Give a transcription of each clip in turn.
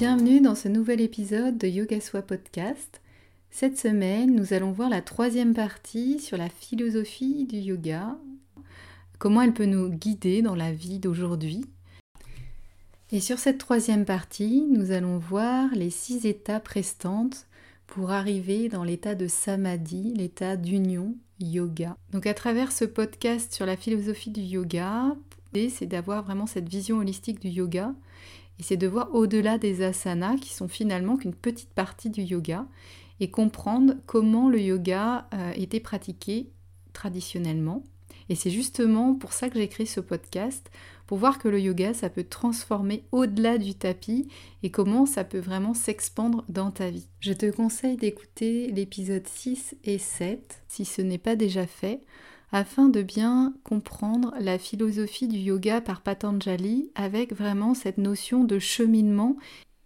Bienvenue dans ce nouvel épisode de Yoga Soi Podcast. Cette semaine, nous allons voir la troisième partie sur la philosophie du yoga, comment elle peut nous guider dans la vie d'aujourd'hui. Et sur cette troisième partie, nous allons voir les six étapes restantes pour arriver dans l'état de samadhi, l'état d'union yoga. Donc à travers ce podcast sur la philosophie du yoga, c'est d'avoir vraiment cette vision holistique du yoga et c'est de voir au-delà des asanas qui sont finalement qu'une petite partie du yoga et comprendre comment le yoga euh, était pratiqué traditionnellement. Et c'est justement pour ça que j'ai créé ce podcast, pour voir que le yoga, ça peut transformer au-delà du tapis et comment ça peut vraiment s'expandre dans ta vie. Je te conseille d'écouter l'épisode 6 et 7, si ce n'est pas déjà fait, afin de bien comprendre la philosophie du yoga par Patanjali avec vraiment cette notion de cheminement,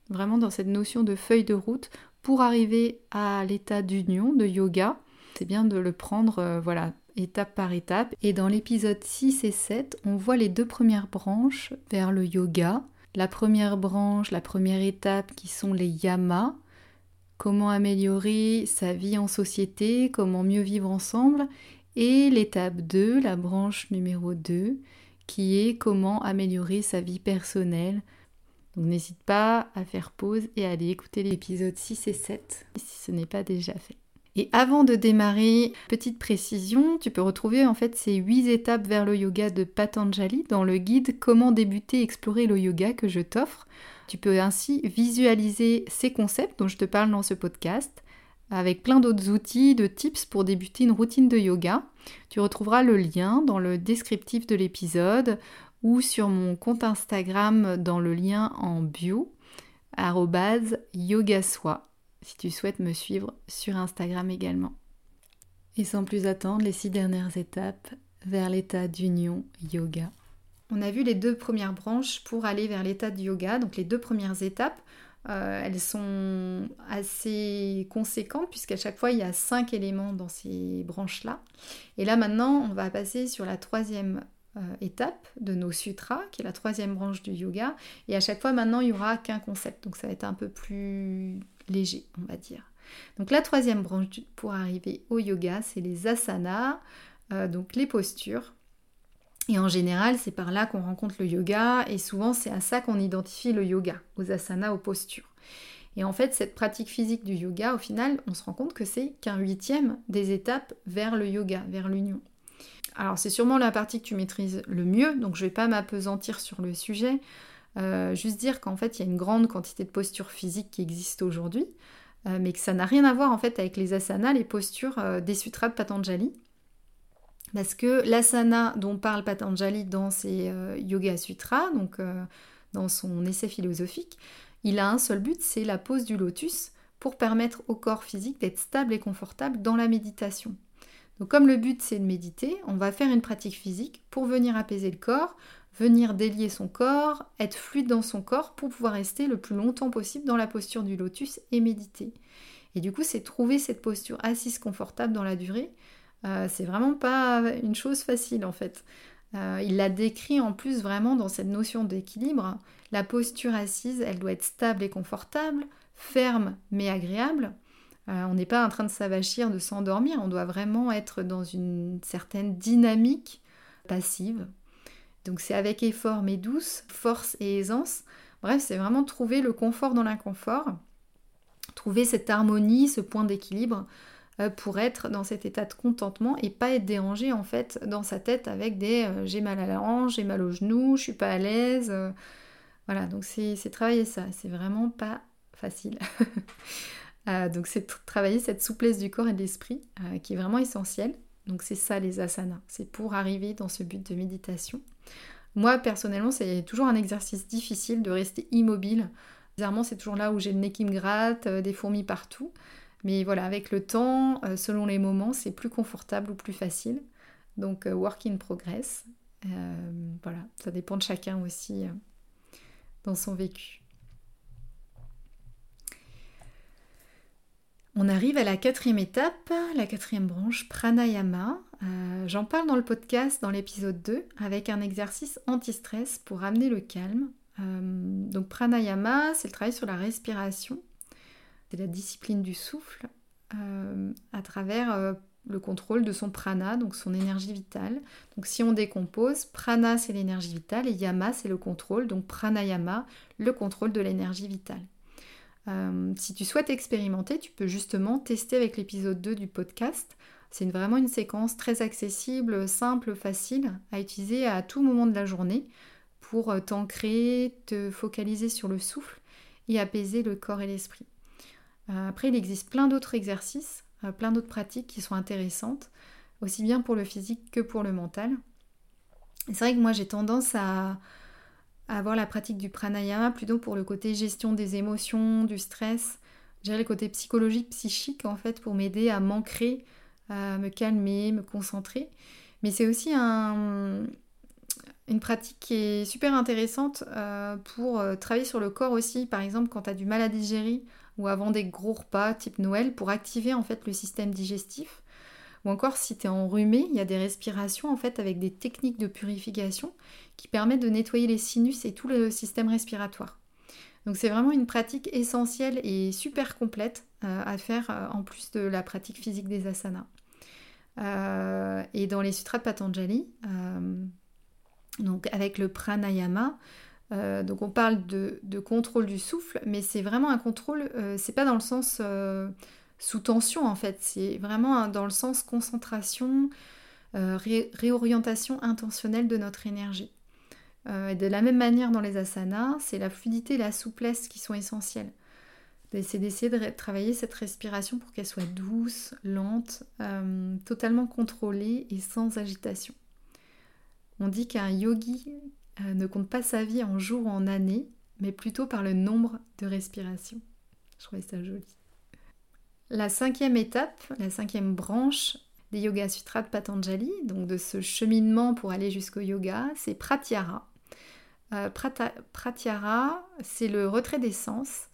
vraiment dans cette notion de feuille de route pour arriver à l'état d'union de yoga. C'est bien de le prendre euh, voilà, étape par étape. Et dans l'épisode 6 et 7, on voit les deux premières branches vers le yoga. La première branche, la première étape qui sont les yamas, comment améliorer sa vie en société, comment mieux vivre ensemble, et l'étape 2, la branche numéro 2, qui est comment améliorer sa vie personnelle. Donc n'hésite pas à faire pause et à aller écouter l'épisode 6 et 7 si ce n'est pas déjà fait. Et avant de démarrer, petite précision, tu peux retrouver en fait ces 8 étapes vers le yoga de Patanjali dans le guide Comment débuter et explorer le yoga que je t'offre. Tu peux ainsi visualiser ces concepts dont je te parle dans ce podcast avec plein d'autres outils, de tips pour débuter une routine de yoga. Tu retrouveras le lien dans le descriptif de l'épisode ou sur mon compte Instagram dans le lien en bio, yogasoi, si tu souhaites me suivre sur Instagram également. Et sans plus attendre, les six dernières étapes vers l'état d'union yoga. On a vu les deux premières branches pour aller vers l'état de yoga, donc les deux premières étapes. Euh, elles sont assez conséquentes puisqu'à chaque fois il y a cinq éléments dans ces branches-là. Et là maintenant on va passer sur la troisième euh, étape de nos sutras, qui est la troisième branche du yoga. Et à chaque fois maintenant il n'y aura qu'un concept, donc ça va être un peu plus léger on va dire. Donc la troisième branche pour arriver au yoga, c'est les asanas, euh, donc les postures. Et en général, c'est par là qu'on rencontre le yoga et souvent c'est à ça qu'on identifie le yoga, aux asanas, aux postures. Et en fait, cette pratique physique du yoga, au final, on se rend compte que c'est qu'un huitième des étapes vers le yoga, vers l'union. Alors c'est sûrement la partie que tu maîtrises le mieux, donc je ne vais pas m'apesantir sur le sujet. Euh, juste dire qu'en fait, il y a une grande quantité de postures physiques qui existent aujourd'hui, euh, mais que ça n'a rien à voir en fait avec les asanas, les postures euh, des sutras de Patanjali. Parce que l'asana dont parle Patanjali dans ses euh, Yoga Sutras, donc euh, dans son essai philosophique, il a un seul but, c'est la pose du lotus pour permettre au corps physique d'être stable et confortable dans la méditation. Donc comme le but c'est de méditer, on va faire une pratique physique pour venir apaiser le corps, venir délier son corps, être fluide dans son corps pour pouvoir rester le plus longtemps possible dans la posture du lotus et méditer. Et du coup, c'est trouver cette posture assise confortable dans la durée euh, c'est vraiment pas une chose facile en fait. Euh, il l'a décrit en plus vraiment dans cette notion d'équilibre. La posture assise, elle doit être stable et confortable, ferme mais agréable. Euh, on n'est pas en train de s'avachir, de s'endormir, on doit vraiment être dans une certaine dynamique passive. Donc c'est avec effort mais douce, force et aisance. Bref, c'est vraiment trouver le confort dans l'inconfort, trouver cette harmonie, ce point d'équilibre pour être dans cet état de contentement et pas être dérangé en fait dans sa tête avec des euh, j'ai mal à la hanche, j'ai mal au genou, je suis pas à l'aise. Euh. voilà, donc c'est travailler ça, c'est vraiment pas facile. donc c'est travailler cette souplesse du corps et de l'esprit qui est vraiment essentielle. Donc c'est ça les asanas, c'est pour arriver dans ce but de méditation. Moi, personnellement, c'est toujours un exercice difficile de rester immobile. Bizarrement, c'est toujours là où j'ai le nez qui me gratte, des fourmis partout. Mais voilà, avec le temps, selon les moments, c'est plus confortable ou plus facile. Donc, work in progress. voilà, ça dépend de chacun aussi dans son vécu. On arrive à la quatrième étape, la quatrième branche, pranayama. Euh, j'en parle dans le podcast, dans l'épisode 2, avec un exercice anti-stress pour amener le calme. Euh, donc pranayama, c'est le travail sur la respiration, c'est la discipline du souffle, euh, à travers le contrôle de son prana, donc son énergie vitale. Donc si on décompose, prana c'est l'énergie vitale et yama c'est le contrôle, donc pranayama, le contrôle de l'énergie vitale. Euh, si tu souhaites expérimenter, tu peux justement tester avec l'épisode 2 du podcast. C'est vraiment une séquence très accessible, simple, facile à utiliser à tout moment de la journée pour euh, t'ancrer, te focaliser sur le souffle et apaiser le corps et l'esprit. Euh, après, il existe plein d'autres exercices, plein d'autres pratiques qui sont intéressantes, aussi bien pour le physique que pour le mental. C'est vrai que moi j'ai tendance à, avoir la pratique du pranayama plutôt pour le côté gestion des émotions, du stress, gérer le côté psychologique, psychique en fait pour m'aider à m'ancrer, à me calmer, me concentrer. Mais c'est aussi une pratique qui est super intéressante euh, pour euh, travailler sur le corps aussi, par exemple quand tu as du mal à digérer ou avant des gros repas type Noël pour activer en fait le système digestif. Ou encore si tu es enrhumé, il y a des respirations en fait avec des techniques de purification qui permettent de nettoyer les sinus et tout le système respiratoire. Donc c'est vraiment une pratique essentielle et super complète euh, à faire en plus de la pratique physique des asanas. Et dans les sutras de Patanjali, donc avec le pranayama, donc on parle de, contrôle du souffle, mais c'est vraiment un contrôle, c'est pas dans le sens sous tension en fait, c'est vraiment dans le sens concentration, réorientation intentionnelle de notre énergie. Euh, et de la même manière dans les asanas, c'est la fluidité et la souplesse qui sont essentielles. C'est d'essayer de travailler cette respiration pour qu'elle soit douce, lente, euh, totalement contrôlée et sans agitation. On dit qu'un yogi euh, ne compte pas sa vie en jours ou en années, mais plutôt par le nombre de respirations. Je trouvais ça joli. La cinquième étape, la cinquième branche des Yoga Sutras de Patanjali, donc de ce cheminement pour aller jusqu'au yoga, c'est Pratyahara. Euh, c'est le retrait des sens.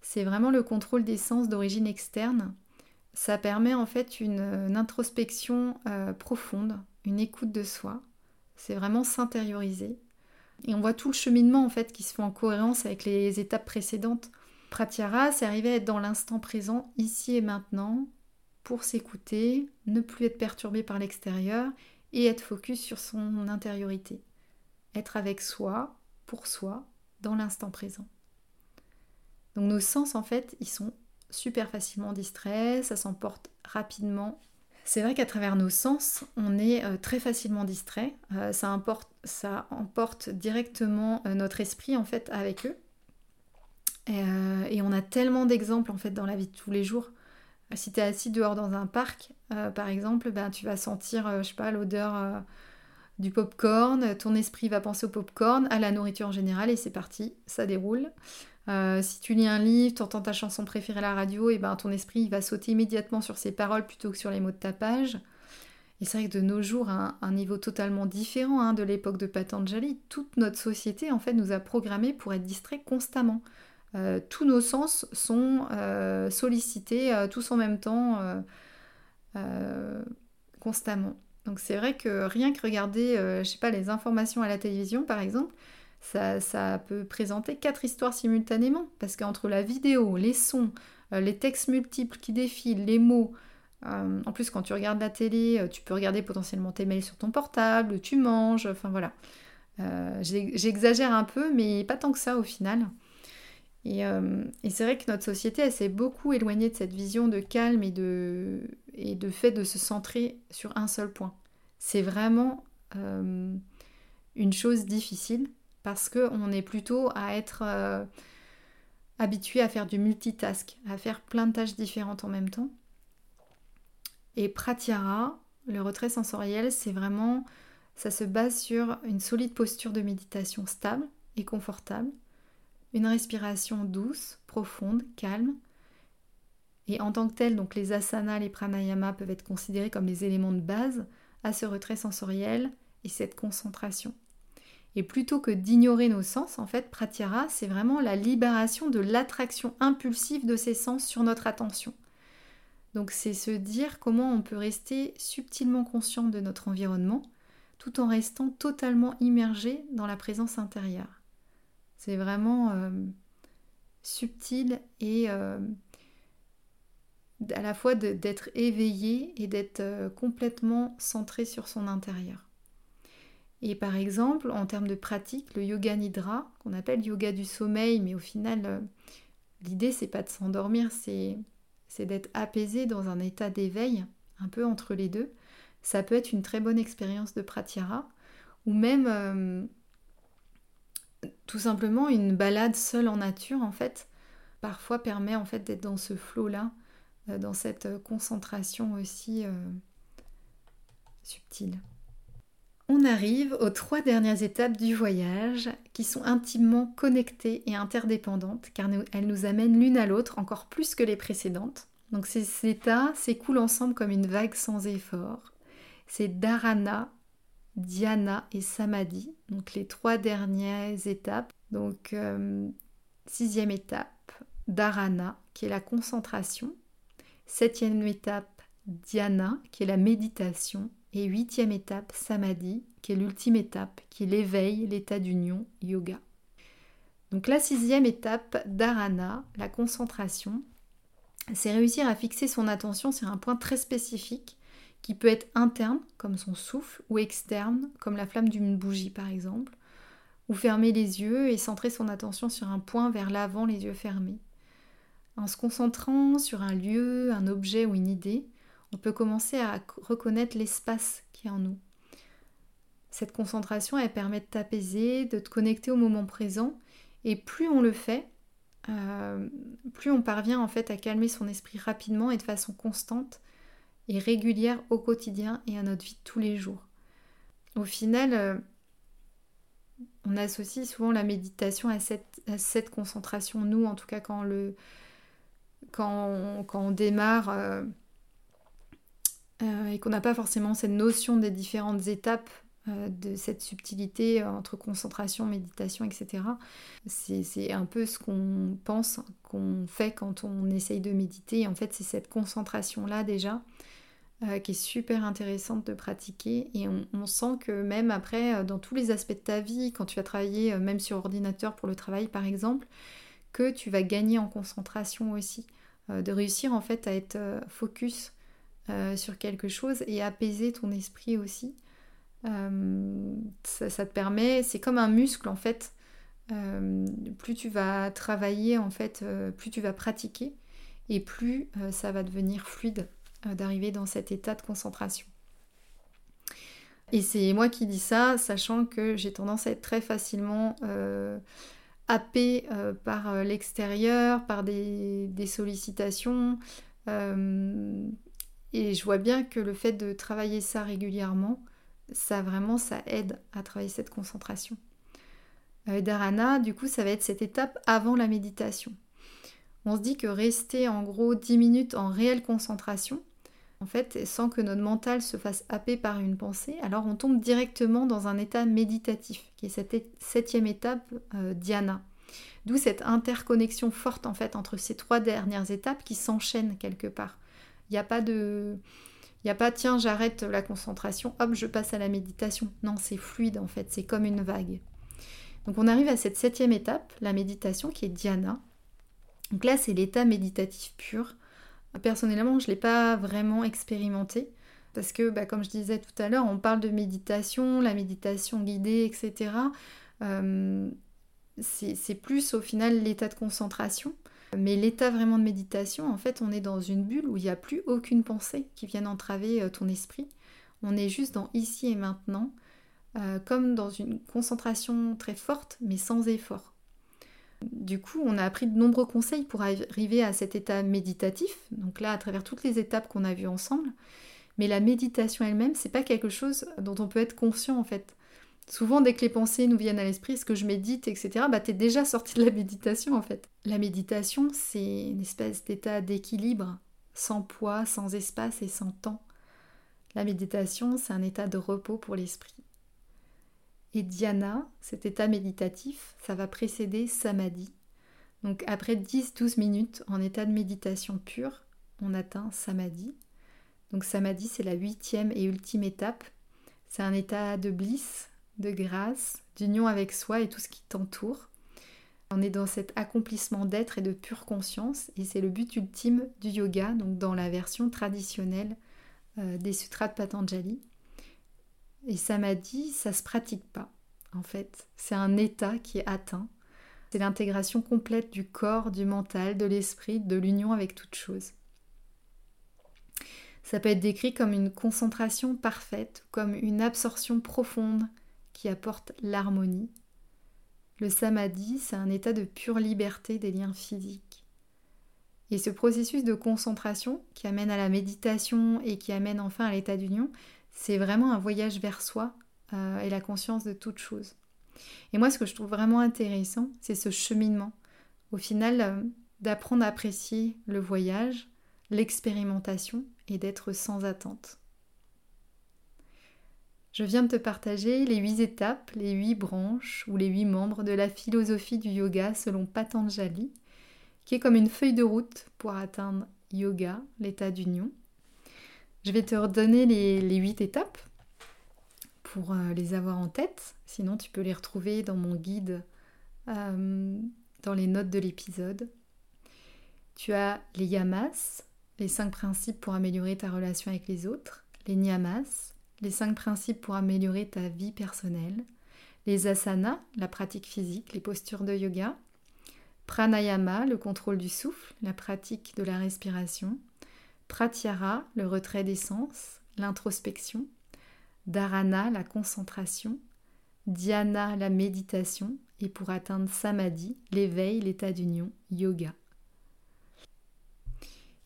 C'est vraiment le contrôle des sens d'origine externe. Ça permet en fait une, introspection euh, profonde, une écoute de soi. C'est vraiment s'intérioriser. Et on voit tout le cheminement en fait qui se fait en cohérence avec les étapes précédentes. Pratyahara, c'est arriver à être dans l'instant présent, ici et maintenant, pour s'écouter, ne plus être perturbé par l'extérieur et être focus sur son intériorité être avec soi, pour soi, dans l'instant présent. Donc nos sens, en fait, ils sont super facilement distraits, ça s'emporte rapidement. C'est vrai qu'à travers nos sens, on est euh, très facilement distrait. Euh, ça, emporte directement euh, notre esprit, en fait, avec eux. et on a tellement d'exemples, en fait, dans la vie de tous les jours. Si tu es assis dehors dans un parc, par exemple, ben, tu vas sentir, je pas, l'odeur du pop-corn, ton esprit va penser au pop-corn, à la nourriture en général, et c'est parti, ça déroule. Euh, si tu lis un livre, tu entends ta chanson préférée à la radio, et ben ton esprit va sauter immédiatement sur ses paroles plutôt que sur les mots de ta page. Et c'est vrai que de nos jours, à un, niveau totalement différent hein, de l'époque de Patanjali, toute notre société en fait nous a programmés pour être distraits constamment. Euh, tous nos sens sont euh, sollicités tous en même temps, constamment. Donc c'est vrai que rien que regarder, je sais pas, les informations à la télévision par exemple, ça, peut présenter quatre histoires simultanément. Parce qu'entre la vidéo, les sons, euh, les textes multiples qui défilent, les mots, euh, en plus quand tu regardes la télé, tu peux regarder potentiellement tes mails sur ton portable, tu manges, enfin voilà. J'exagère un peu, mais pas tant que ça au final. Et, c'est vrai que notre société, elle s'est beaucoup éloignée de cette vision de calme et de, et de fait de se centrer sur un seul point. C'est vraiment euh, une chose difficile parce qu'on est plutôt à être euh, habitué à faire du multitask, à faire plein de tâches différentes en même temps. Et pratyara, le retrait sensoriel, c'est vraiment ça se base sur une solide posture de méditation stable et confortable, une respiration douce, profonde, calme. Et en tant que tel, donc les asanas, les pranayama peuvent être considérés comme les éléments de base à ce retrait sensoriel et cette concentration. Et plutôt que d'ignorer nos sens, en fait, pratyahara, c'est vraiment la libération de l'attraction impulsive de ces sens sur notre attention. Donc c'est se dire comment on peut rester subtilement conscient de notre environnement tout en restant totalement immergé dans la présence intérieure. C'est vraiment euh, subtil et euh, à la fois d'être éveillé et d'être euh, complètement centré sur son intérieur. Et par exemple, en termes de pratique, le yoga nidra, qu'on appelle yoga du sommeil, mais au final, l'idée c'est pas de s'endormir, c'est d'être apaisé dans un état d'éveil, un peu entre les deux. Ça peut être une très bonne expérience de pratyahara, ou même tout simplement une balade seule en nature en fait parfois permet en fait d'être dans ce flot là euh, dans cette euh, concentration aussi euh, subtile. On arrive aux trois dernières étapes du voyage qui sont intimement connectées et interdépendantes car elles nous amènent l'une à l'autre encore plus que les précédentes. Donc ces états s'écoulent ensemble comme une vague sans effort. C'est dharana, dhyana et samadhi, donc les trois dernières étapes. Donc, euh, sixième étape, dharana, qui est la concentration. Septième étape, dhyana, qui est la méditation. Et huitième étape, samadhi, qui est l'ultime étape, qui est l'état d'union, yoga. Donc la sixième étape, dharana, la concentration, c'est réussir à fixer son attention sur un point très spécifique qui peut être interne, comme son souffle, ou externe, comme la flamme d'une bougie par exemple, ou fermer les yeux et centrer son attention sur un point vers l'avant, les yeux fermés. En se concentrant sur un lieu, un objet ou une idée, on peut commencer à reconnaître l'espace qui est en nous. Cette concentration, elle permet de t'apaiser, de te connecter au moment présent, et plus on le fait, euh, plus on parvient en fait à calmer son esprit rapidement et de façon constante, et régulière au quotidien et à notre vie de tous les jours. Au final, euh, on associe souvent la méditation à cette, concentration. Nous, en tout cas, quand, le, quand, on, quand on démarre euh, euh, et qu'on n'a pas forcément cette notion des différentes étapes de cette subtilité entre concentration, méditation, etc. C'est un peu ce qu'on pense, qu'on fait quand on essaye de méditer. En fait, c'est cette concentration-là déjà euh, qui est super intéressante de pratiquer et on, sent que même après, euh, dans tous les aspects de ta vie, quand tu vas travailler euh, même sur ordinateur pour le travail par exemple, que tu vas gagner en concentration aussi, de réussir en fait à être focus sur quelque chose et apaiser ton esprit aussi. Ça, ça, te permet, c'est comme un muscle en fait. plus tu vas travailler en fait, plus tu vas pratiquer et plus ça va devenir fluide euh, d'arriver dans cet état de concentration. Et c'est moi qui dis ça, sachant que j'ai tendance à être très facilement euh, happée euh, par l'extérieur, par des, sollicitations. Et je vois bien que le fait de travailler ça régulièrement, ça vraiment, ça aide à travailler cette concentration. Dharana, du coup, ça va être cette étape avant la méditation. On se dit que rester en gros 10 minutes en réelle concentration, en fait, sans que notre mental se fasse happer par une pensée, alors on tombe directement dans un état méditatif, qui est cette septième étape euh, dhyana. D'où cette interconnexion forte en fait entre ces trois dernières étapes qui s'enchaînent quelque part. Il n'y a pas de... Il a pas tiens j'arrête la concentration, hop je passe à la méditation. Non, c'est fluide en fait, c'est comme une vague. Donc on arrive à cette septième étape, la méditation qui est dhyana. Donc là c'est l'état méditatif pur Personnellement, je ne l'ai pas vraiment expérimenté. Parce que, bah, comme je disais tout à l'heure, on parle de méditation, la méditation guidée, etc. Euh, c'est plus au final l'état de concentration. Mais l'état vraiment de méditation, en fait, on est dans une bulle où il n'y a plus aucune pensée qui vienne entraver euh, ton esprit. On est juste dans ici et maintenant, euh, comme dans une concentration très forte, mais sans effort. Du coup, on a appris de nombreux conseils pour arriver à cet état méditatif, donc là, à travers toutes les étapes qu'on a vues ensemble. Mais la méditation elle-même, c'est pas quelque chose dont on peut être conscient en fait. Souvent, dès que les pensées nous viennent à l'esprit, ce que je médite, etc., bah t'es déjà sorti de la méditation en fait. La méditation, c'est une espèce d'état d'équilibre, sans poids, sans espace et sans temps. La méditation, c'est un état de repos pour l'esprit. Et dhyana, cet état méditatif, ça va précéder samadhi. Donc après 10-12 minutes en état de méditation pure, on atteint samadhi. Donc samadhi, c'est la huitième et ultime étape. C'est un état de bliss, de grâce, d'union avec soi et tout ce qui t'entoure. On est dans cet accomplissement d'être et de pure conscience, et c'est le but ultime du yoga, donc dans la version traditionnelle euh, des sutras de Patanjali. Et samadhi, ça se pratique pas, en fait. C'est un état qui est atteint. C'est l'intégration complète du corps, du mental, de l'esprit, de l'union avec toute chose. Ça peut être décrit comme une concentration parfaite, comme une absorption profonde apporte l'harmonie. Le samadhi, c'est un état de pure liberté des liens physiques. Et ce processus de concentration qui amène à la méditation et qui amène enfin à l'état d'union, c'est vraiment un voyage vers soi euh, et la conscience de toute chose. Et moi, ce que je trouve vraiment intéressant, c'est ce cheminement. Au final, euh, d'apprendre à apprécier le voyage, l'expérimentation et d'être sans attente. Je viens de te partager les huit étapes, les huit branches ou les huit membres de la philosophie du yoga selon Patanjali, qui est comme une feuille de route pour atteindre yoga, l'état d'union. Je vais te redonner les, huit étapes pour euh, les avoir en tête. Sinon, tu peux les retrouver dans mon guide, euh, dans les notes de l'épisode. Tu as les yamas, les cinq principes pour améliorer ta relation avec les autres, les niyamas, les cinq principes pour améliorer ta vie personnelle, les asanas, la pratique physique, les postures de yoga, pranayama, le contrôle du souffle, la pratique de la respiration, pratyahara, le retrait des sens, l'introspection, dharana, la concentration, dhyana, la méditation, et pour atteindre samadhi, l'éveil, l'état d'union, yoga.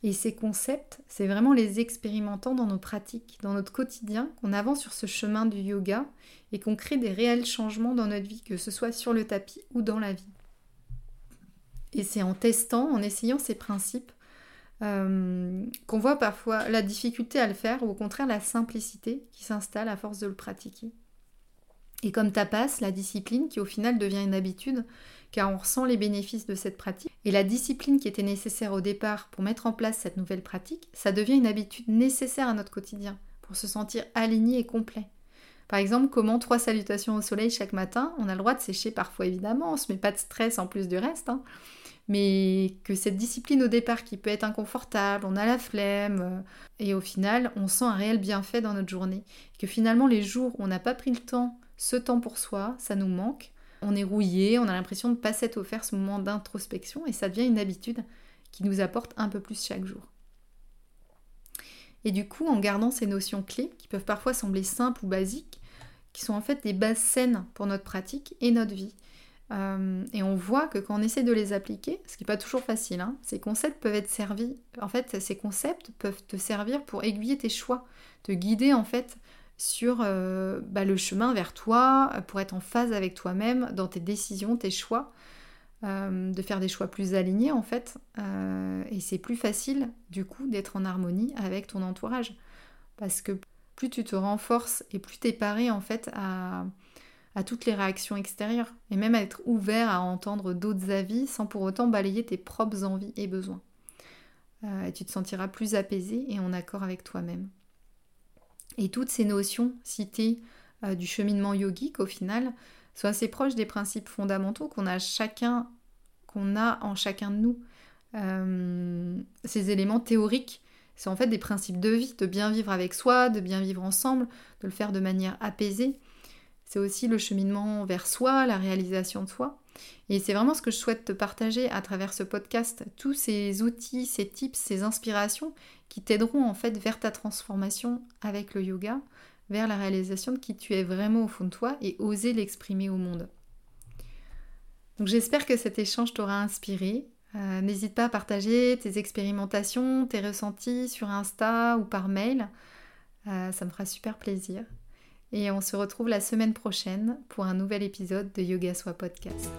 Et ces concepts, c'est vraiment les expérimentant dans nos pratiques, dans notre quotidien, qu'on avance sur ce chemin du yoga et qu'on crée des réels changements dans notre vie, que ce soit sur le tapis ou dans la vie. Et c'est en testant, en essayant ces principes, euh, qu'on voit parfois la difficulté à le faire ou au contraire la simplicité qui s'installe à force de le pratiquer. Et comme tapas, la discipline qui au final devient une habitude, car on ressent les bénéfices de cette pratique. Et la discipline qui était nécessaire au départ pour mettre en place cette nouvelle pratique, ça devient une habitude nécessaire à notre quotidien, pour se sentir aligné et complet. Par exemple, comment trois salutations au soleil chaque matin, on a le droit de sécher parfois évidemment, on se met pas de stress en plus du reste, hein. mais que cette discipline au départ qui peut être inconfortable, on a la flemme, euh, et au final on sent un réel bienfait dans notre journée, que finalement les jours où on n'a pas pris le temps, ce temps pour soi, ça nous manque, on est rouillé, on a l'impression de ne pas s'être offert ce moment d'introspection et ça devient une habitude qui nous apporte un peu plus chaque jour. Et du coup, en gardant ces notions clés, qui peuvent parfois sembler simples ou basiques, qui sont en fait des bases saines pour notre pratique et notre vie. Euh, et on voit que quand on essaie de les appliquer, ce qui n'est pas toujours facile, hein, ces concepts peuvent être servis. En fait, ces concepts peuvent te servir pour aiguiller tes choix, te guider en fait sur euh, bah, le chemin vers toi, pour être en phase avec toi-même dans tes décisions, tes choix, euh, de faire des choix plus alignés en fait. Euh, et c'est plus facile du coup d'être en harmonie avec ton entourage. Parce que plus tu te renforces et plus tu es paré en fait à toutes les réactions extérieures. Et même à être ouvert à entendre d'autres avis sans pour autant balayer tes propres envies et besoins. et tu te sentiras plus apaisé et en accord avec toi-même. Et toutes ces notions citées euh, du cheminement yogique, au final, sont assez proches des principes fondamentaux qu'on a chacun, qu'on a en chacun de nous. Euh, ces éléments théoriques sont en fait des principes de vie, de bien vivre avec soi, de bien vivre ensemble, de le faire de manière apaisée. C'est aussi le cheminement vers soi, la réalisation de soi. Et c'est vraiment ce que je souhaite te partager à travers ce podcast, tous ces outils, ces tips, ces inspirations qui t'aideront en fait vers ta transformation avec le yoga, vers la réalisation de qui tu es vraiment au fond de toi et oser l'exprimer au monde. Donc j'espère que cet échange t'aura inspiré. Euh, n'hésite pas à partager tes expérimentations, tes ressentis sur Insta ou par mail. Euh, ça me fera super plaisir. Et on se retrouve la semaine prochaine pour un nouvel épisode de Yoga Soi Podcast.